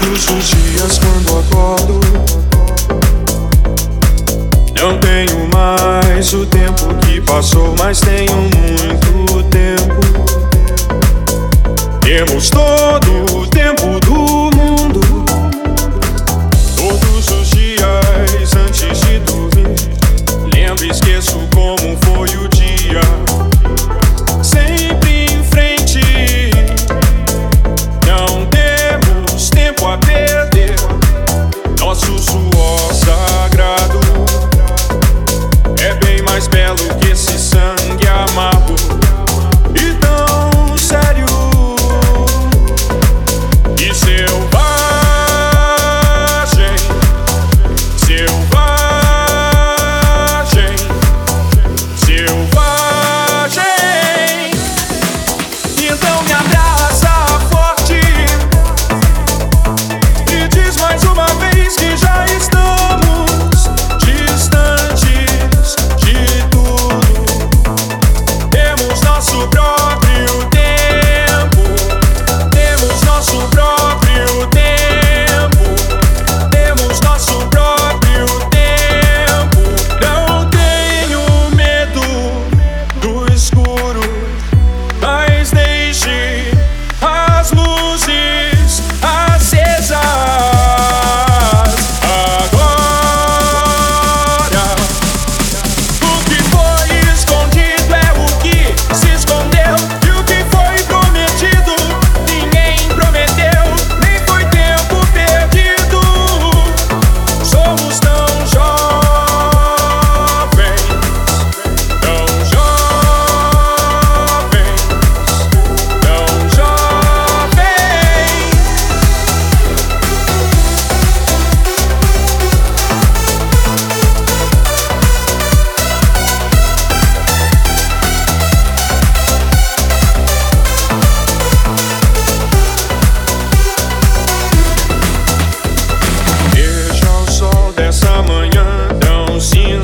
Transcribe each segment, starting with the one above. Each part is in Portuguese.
Todos os dias quando acordo, não tenho mais o tempo que passou, mas tenho muito tempo. Temos todo o tempo do me abraça.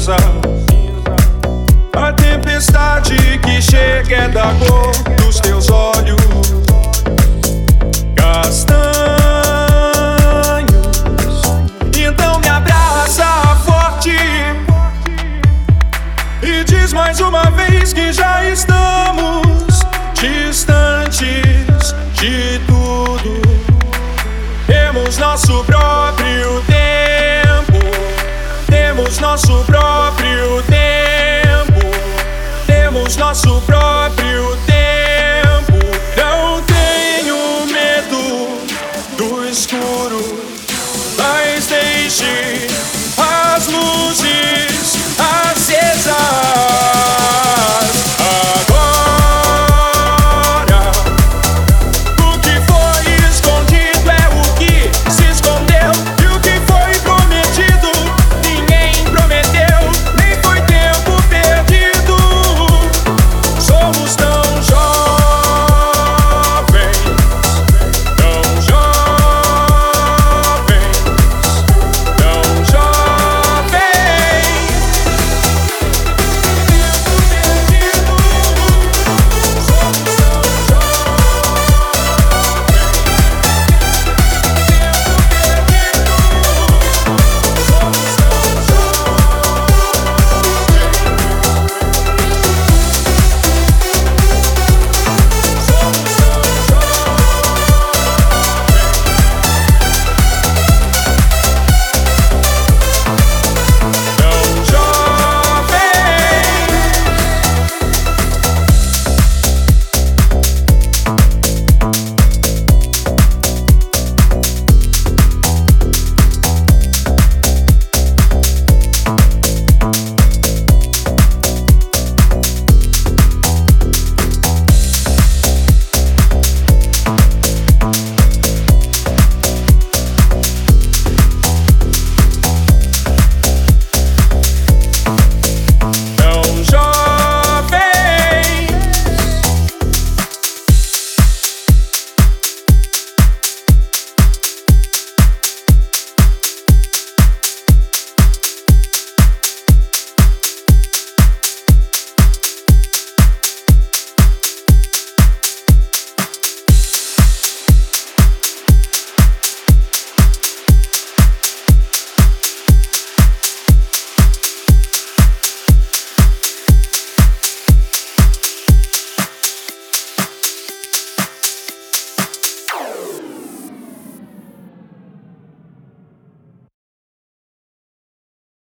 cinza. A tempestade que chega é da cor dos teus olhos. Castanhos, então me abraça forte e diz mais uma vez que já estamos distantes de tudo. Temos nosso próprio.